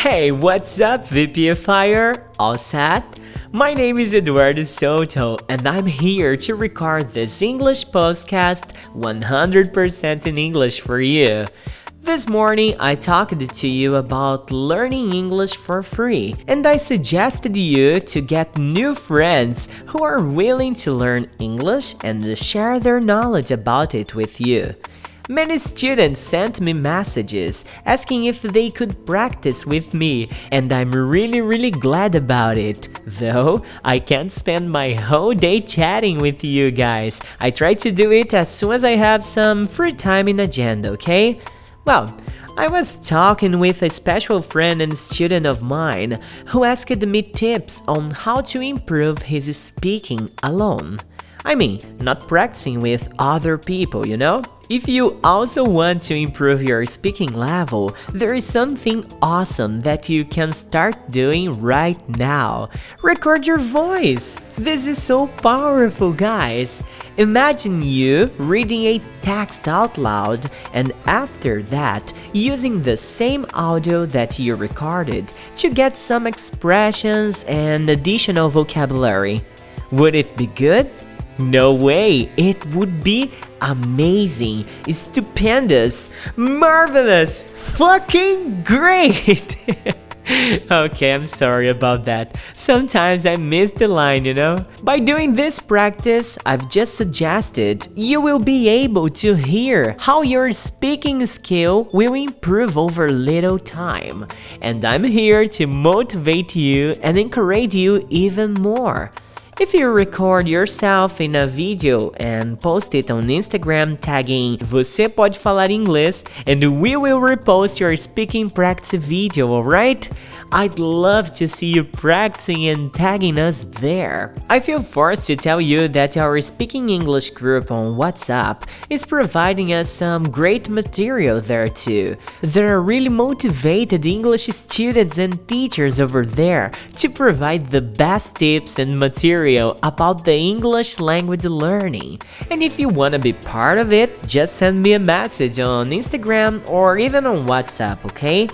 Hey, what's up, VPFIer? All set? My name is Eduardo Souto, and I'm here to record this English podcast 100% in English for you. This morning, I talked to you about learning English for free, and I suggested you to get new friends who are willing to learn English and share their knowledge about it with you. Many students sent me messages asking if they could practice with me, and I'm really, really glad about it. Though I can't spend my whole day chatting with you guys, I try to do it as soon as I have some free time in agenda, okay? Well, I was talking with a special friend and student of mine who asked me tips on how to improve his speaking alone. I mean, not practicing with other people, you know? If you also want to improve your speaking level, there is something awesome that you can start doing right now. Record your voice. This is so powerful, guys. Imagine you reading a text out loud and after that using the same audio that you recorded to get some expressions and additional vocabulary. Would it be good? No way! It would be amazing, stupendous, marvelous, fucking great! okay, I'm sorry about that. Sometimes I miss the line, you know? By doing this practice, I've just suggested, you will be able to hear how your speaking skill will improve over little time. And I'm here to motivate you and encourage you even more. If you record yourself in a video and post it on Instagram tagging Você Pode Falar Inglês and we will repost your speaking practice video, alright? I'd love to see you practicing and tagging us there. I feel forced to tell you that our Speaking English group on WhatsApp is providing us some great material there too. There are really motivated English students and teachers over there to provide the best tips and material about the English language learning. And if you want to be part of it, just send me a message on Instagram or even on WhatsApp, okay?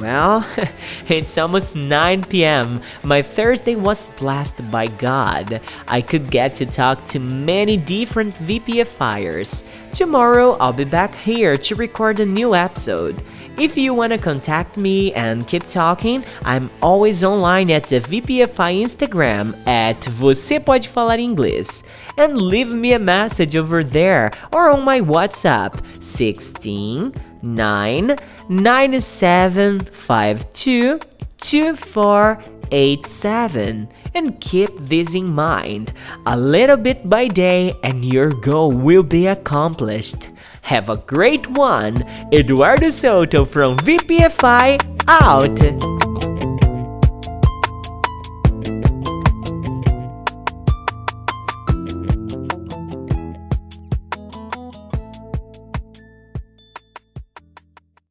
Well, it's almost 9 pm. My Thursday was blessed by God. I could get to talk to many different VPFIers. Tomorrow, I'll be back here to record a new episode. If you want to contact me and keep talking, I'm always online at the VPFI Instagram at Você Pode Falar Inglês. And leave me a message over there or on my WhatsApp 16 9 9752 2487 and keep this in mind. A little bit by day and your goal will be accomplished. Have a great one. Eduardo Souto from vpfi out